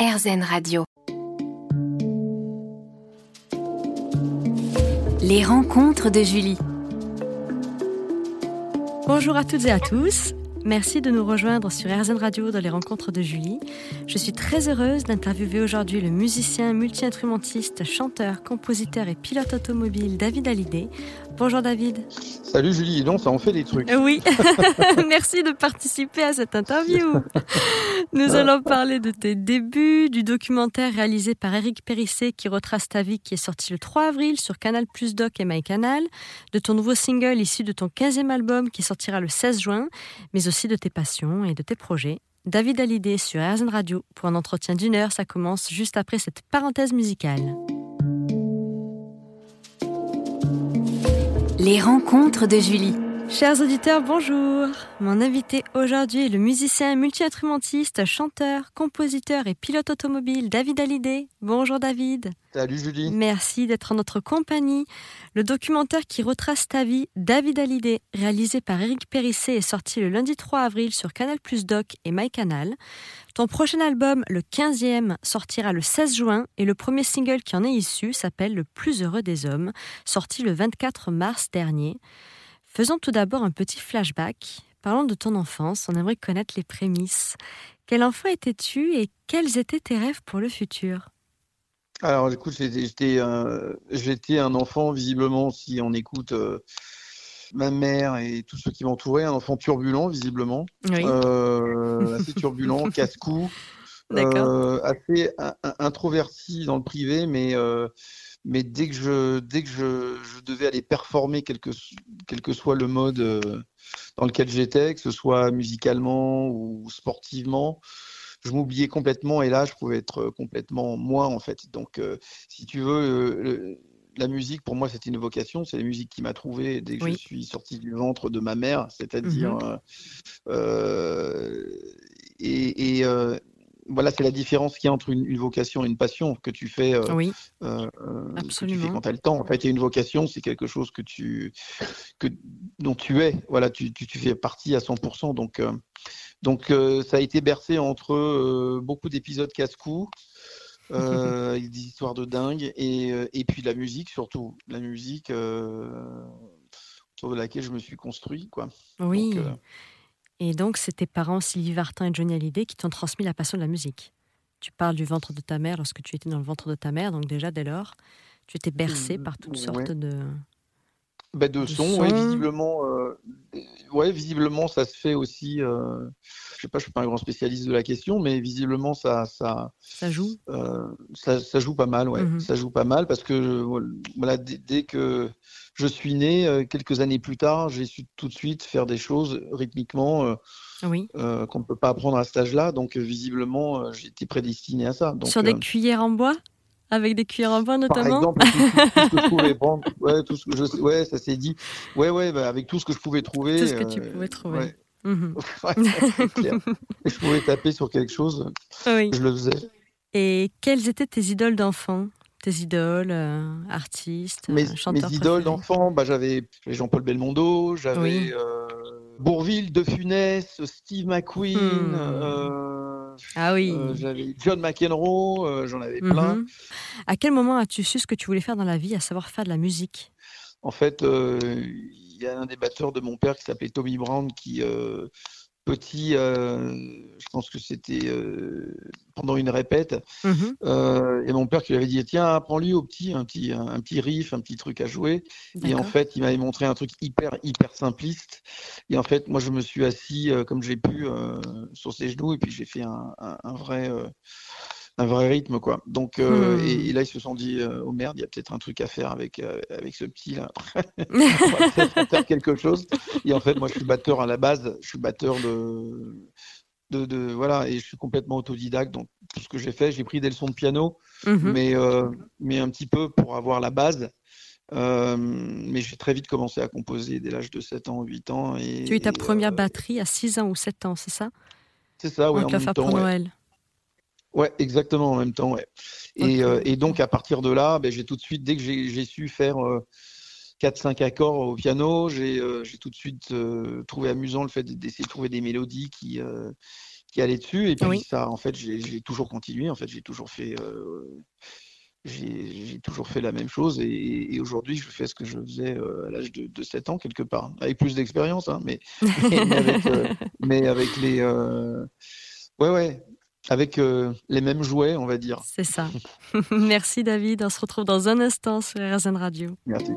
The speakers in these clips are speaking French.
RZN Radio. Les rencontres de Julie. Bonjour à toutes et à tous. Merci de nous rejoindre sur RZN Radio dans les rencontres de Julie. Je suis très heureuse d'interviewer aujourd'hui le musicien, multi-instrumentiste, chanteur, compositeur et pilote automobile David Hallyday. Bonjour David. Salut Julie, donc ça en fait des trucs. Oui, merci de participer à cette interview. Nous allons parler de tes débuts, du documentaire réalisé par Eric Périssé qui retrace ta vie qui est sorti le 3 avril sur Canal Plus Doc et MyCanal, de ton nouveau single issu de ton 15e album qui sortira le 16 juin, mais de tes passions et de tes projets. David Hallyday sur RZN Radio pour un entretien d'une heure, ça commence juste après cette parenthèse musicale. Les rencontres de Julie. Chers auditeurs, bonjour. Mon invité aujourd'hui est le musicien multi-instrumentiste, chanteur, compositeur et pilote automobile David Hallyday. Bonjour David. Salut Julie. Merci d'être en notre compagnie. Le documentaire qui retrace ta vie, David Hallyday, réalisé par Eric Périssé, est sorti le lundi 3 avril sur Canal Plus Doc et MyCanal. Ton prochain album, le 15e, sortira le 16 juin et le premier single qui en est issu s'appelle Le plus heureux des hommes, sorti le 24 mars dernier. Faisons tout d'abord un petit flashback. Parlons de ton enfance, on aimerait connaître les prémices. Quel enfant étais-tu et quels étaient tes rêves pour le futur? Alors écoute, j'étais un enfant, visiblement, si on écoute euh, ma mère et tous ceux qui m'entouraient, un enfant turbulent, visiblement. Euh, assez turbulent, casse-cou, euh, assez introverti dans le privé, mais mais dès que je, dès que je, je devais aller performer, quel que, quel que soit le mode euh, dans lequel j'étais, que ce soit musicalement ou sportivement, je m'oubliais complètement et là, je pouvais être complètement moi, en fait. Donc, euh, si tu veux, euh, la musique, pour moi, c'était une vocation. C'est la musique qui m'a trouvé dès que je suis sorti du ventre de ma mère, c'est-à-dire. Mmh et, et, voilà, c'est la différence qu'il y a entre une, vocation et une passion que tu fais, euh, oui, euh, tu fais quand tu as le temps. En fait, une vocation, c'est quelque chose que tu, que, dont tu es. Voilà, tu, tu, tu fais partie à 100%. Donc, euh, donc ça a été bercé entre beaucoup d'épisodes casse-cou. des histoires de dingue et, et, puis la musique surtout la musique autour de laquelle je me suis construit quoi oui et donc, c'est tes parents, Sylvie Vartan et Johnny Hallyday, qui t'ont transmis la passion de la musique. Tu parles du ventre de ta mère lorsque tu étais dans le ventre de ta mère, donc déjà dès lors, tu étais bercé par toutes sortes de. Bah, de, sons, visiblement, euh, ouais, visiblement, ça se fait aussi. Euh, je sais pas, je suis pas un grand spécialiste de la question, mais visiblement, ça, ça, ça joue. Euh, ça, ça, joue pas mal, ouais. Mm-hmm. Ça joue pas mal parce que voilà, dès que je suis né, euh, quelques années plus tard, j'ai su tout de suite faire des choses rythmiquement euh, oui. Euh, qu'on ne peut pas apprendre à cet âge-là. Donc, visiblement, j'étais prédestiné à ça. Sur des cuillères en bois? Avec des cuillères en bois notamment? Par exemple, tout, ce que je pouvais prendre, ouais, tout ce que je, ouais, ça s'est dit. Ouais, ouais, bah, avec tout ce que je pouvais trouver. Tout ce que tu pouvais trouver. Ouais. Mhm. je pouvais taper sur quelque chose, oui. je le faisais. Et quelles étaient tes idoles d'enfant? Tes idoles, euh, artistes, mes, euh, chanteurs Mes idoles d'enfant, bah, j'avais Jean-Paul Belmondo, j'avais euh, Bourville, De Funès, Steve McQueen, hmm. ah oui. j'avais John McEnroe, j'en avais plein. Mhm. À quel moment as-tu su ce que tu voulais faire dans la vie, à savoir faire de la musique? En fait, il y a un des batteurs de mon père qui s'appelait Tommy Brown qui petit, euh, je pense que c'était euh, pendant une répète, mhm. euh, et mon père qui lui avait dit tiens apprends-lui au petit un petit un, petit riff, un petit truc à jouer. Et en fait il m'avait montré un truc hyper hyper simpliste. Et en fait moi je me suis assis comme j'ai pu sur ses genoux et puis j'ai fait un, un vrai un vrai rythme quoi. Donc euh, hmm. et, là ils se sont dit euh, oh merde il y a peut-être un truc à faire avec euh, avec ce petit là. On va peut-être faire quelque chose. Et en fait moi je suis batteur à la base, je suis batteur de de, de voilà et je suis complètement autodidacte donc tout ce que j'ai fait j'ai pris des leçons de piano mhm. mais mais un petit peu pour avoir la base. mais j'ai très vite commencé à composer dès l'âge de 7 ans, 8 ans. Et, tu as eu ta première batterie à 6 ans ou 7 ans, c'est ça? C'est ça, oui. On te l'a fait pour Noël. Ouais, exactement en même temps. Ouais. Et, euh, et, donc à partir de là, ben, j'ai tout de suite, dès que j'ai su faire euh, 4-5 accords au piano, j'ai euh, tout de suite euh, trouvé amusant le fait d'essayer de trouver des mélodies qui, qui allait dessus. Et puis ça, en fait, j'ai toujours continué. En fait, j'ai toujours fait j'ai toujours fait la même chose et, aujourd'hui je fais ce que je faisais à l'âge de, de, 7 ans quelque part, avec plus d'expérience, hein, mais, euh, mais, avec, les ouais ouais avec les mêmes jouets, on va dire. C'est ça. Merci David, on se retrouve dans un instant sur RZN Radio. Merci.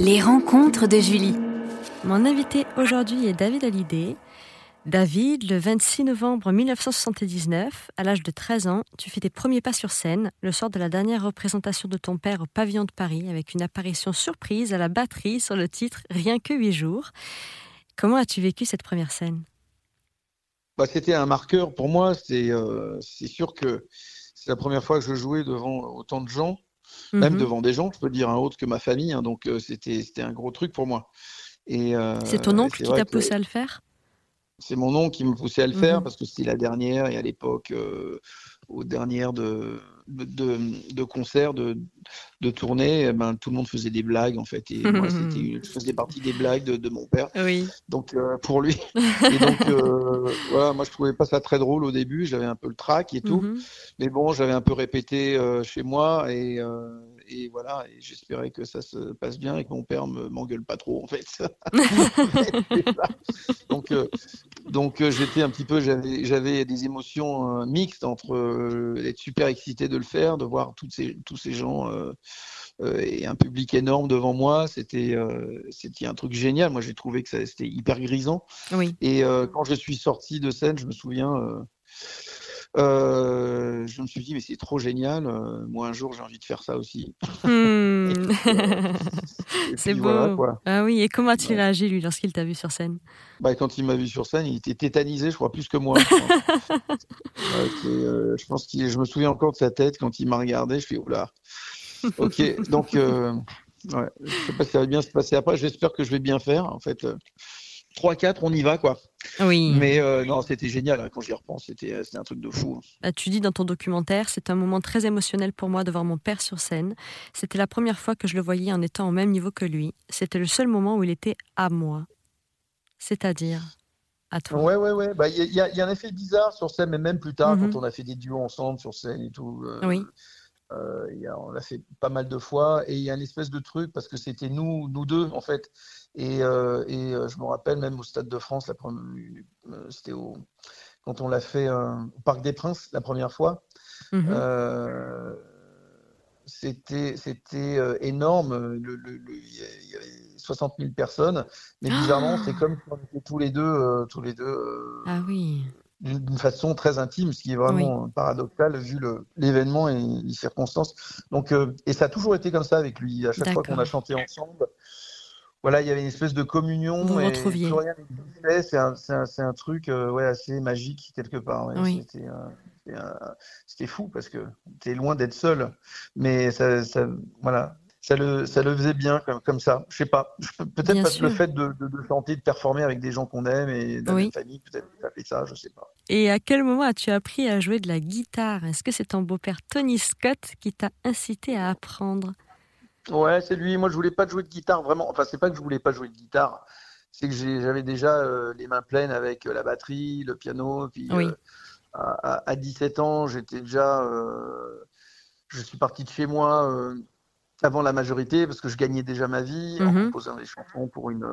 Les rencontres de Julie. Mon invité aujourd'hui est David Hallyday. David, le 26 novembre 1979, à l'âge de 13 ans, tu fais tes premiers pas sur scène, le soir de la dernière représentation de ton père au pavillon de Paris, avec une apparition surprise à la batterie sur le titre Rien que huit jours. Comment as-tu vécu cette première scène? Bah, C'était un marqueur pour moi. Euh, c'est sûr que c'est la première fois que je jouais devant autant de gens, même mhm. devant des gens, je peux dire, un autre que ma famille. Hein, donc euh, c'était un gros truc pour moi. Euh, c'est ton oncle qui t'a poussé à le faire? C'est mon oncle qui me poussait à le faire mhm. parce que c'était la dernière et à l'époque, aux dernières de, de, de concerts, de, de tournées, eh ben, tout le monde faisait des blagues en fait. Et moi, je faisais partie des blagues de, de mon père. Oui. Donc euh, pour lui. et donc euh, voilà, moi je trouvais pas ça très drôle au début. J'avais un peu le trac et tout. Mhm. Mais bon, j'avais un peu répété chez moi et et voilà, et j'espérais que ça se passe bien et que mon père me m'engueule pas trop en fait. donc euh, donc euh, j'étais un petit peu, j'avais j'avais des émotions euh, mixtes entre être super excité de le faire, de voir toutes ces tous ces gens et un public énorme devant moi, c'était c'était un truc génial. Moi j'ai trouvé que c'était hyper grisant. Oui. Et quand je suis sorti de scène, je me souviens euh, je me suis dit, mais c'est trop génial. Euh, moi, un jour, j'ai envie de faire ça aussi. Hmm. c'est beau. ah oui, et comment a-t-il réagi, lui, lorsqu'il t'a vu sur scène? Bah, Quand il m'a vu sur scène, il était tétanisé, je crois, plus que moi. Euh, je pense qu'il, je me souviens encore de sa tête quand il m'a regardé. Je suis, oula. Ok, donc, ouais, je sais pas si ça va bien se passer après. J'espère que je vais bien faire, en fait. 3-4, on y va, quoi. Oui. Mais euh, non, c'était génial. Hein, quand j'y repense, c'était, euh, c'était un truc de fou. Hein. Bah, tu dis dans ton documentaire, c'est un moment très émotionnel pour moi de voir mon père sur scène. C'était la première fois que je le voyais en étant au même niveau que lui. C'était le seul moment où il était à moi. C'est-à-dire à toi. Ouais, ouais, ouais. Bah, il y, a un effet bizarre sur scène, mais même plus tard, mhm. quand on a fait des duos ensemble sur scène et tout. Euh, oui. On l'a fait pas mal de fois et il y a une espèce de truc parce que c'était nous, nous deux en fait. Et, euh, et euh, je me rappelle même au Stade de France, euh, c'était quand on l'a fait au Parc des Princes la première fois. Mhm. c'était c'était énorme. Il y avait 60 000 personnes, mais bizarrement, c'est comme si on était tous les deux, tous les deux. ah oui d'une façon très intime, ce qui est vraiment paradoxal vu l'événement et les circonstances. Donc, et ça a toujours été comme ça avec lui. À chaque fois qu'on a chanté ensemble, voilà, il y avait une espèce de communion. Vous retrouviez. C'est un, un, un, truc euh, ouais, assez magique quelque part. Oui. C'était fou parce que tu es loin d'être seul. Mais ça, ça, voilà, ça, le, ça le faisait bien comme, comme ça. Je sais pas. Peut-être parce que le fait de, de, chanter, de performer avec des gens qu'on aime et dans oui. famille, peut-être ça fait ça, je sais pas. Et à quel moment as-tu appris à jouer de la guitare? Est-ce que c'est ton beau-père Tony Scott qui t'a incité à apprendre? Ouais, c'est lui. Moi, je voulais pas jouer de guitare vraiment. Enfin, c'est pas que je voulais pas jouer de guitare, c'est que j'avais déjà euh, les mains pleines avec euh, la batterie, le piano. Puis euh, à, 17 ans, j'étais déjà. je suis parti de chez moi avant la majorité parce que je gagnais déjà ma vie en mhm. composant des chansons pour une,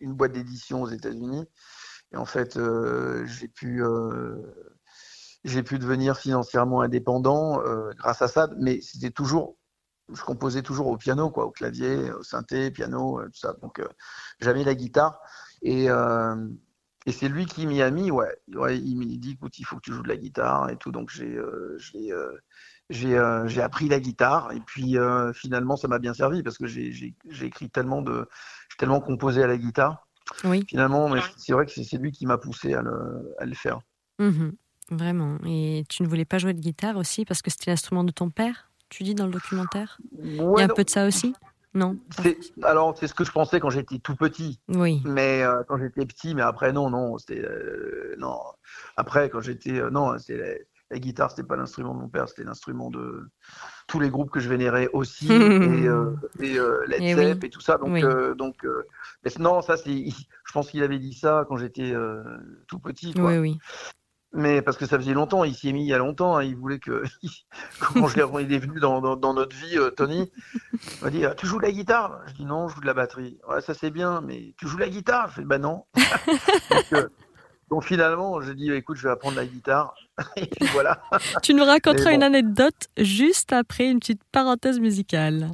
une, boîte d'édition aux États-Unis. Et en fait, j'ai pu j'ai pu devenir financièrement indépendant grâce à ça, mais c'était toujours je composais toujours au piano, quoi, au clavier, au synthé, piano, euh, tout ça. Donc, euh, j'avais la guitare. Et, euh, et c'est lui qui m'y a mis, ouais. ouais il m'a dit, écoute, il faut que tu joues de la guitare et tout. Donc, j'ai j'ai appris la guitare. Et puis, finalement, ça m'a bien servi parce que j'ai écrit tellement de. J'ai tellement composé à la guitare. Oui. Finalement, c'est vrai que c'est lui qui m'a poussé à le, à le faire. Mmh vraiment. Et tu ne voulais pas jouer de guitare aussi parce que c'était l'instrument de ton père tu dis dans le documentaire? Il y a un peu de ça aussi? Non? Alors, c'est ce que je pensais quand j'étais tout petit. Oui. Mais euh, quand j'étais petit, mais après, non, non. C'était. Euh, non. Après, quand j'étais. Euh, non, c'est La guitare, c'était pas l'instrument de mon père, c'était l'instrument de tous les groupes que je vénérais aussi, et, euh, et euh, Led eh Zepp et tout ça. Donc, euh, donc non, ça, c'est, je pense qu'il avait dit ça quand j'étais tout petit. Quoi. Oui, oui. Mais parce que ça faisait longtemps, il s'y est mis il y a longtemps. Hein, il voulait que, quand il est venu dans, dans, notre vie, Tony, il m'a dit Tu joues de la guitare? Je dis Non, je joue de la batterie. Ouais, ça c'est bien, mais tu joues de la guitare? Je fais Bah non. Donc finalement, j'ai dit, écoute, je vais apprendre la guitare. Et puis voilà. Tu nous raconteras une anecdote juste après une petite parenthèse musicale.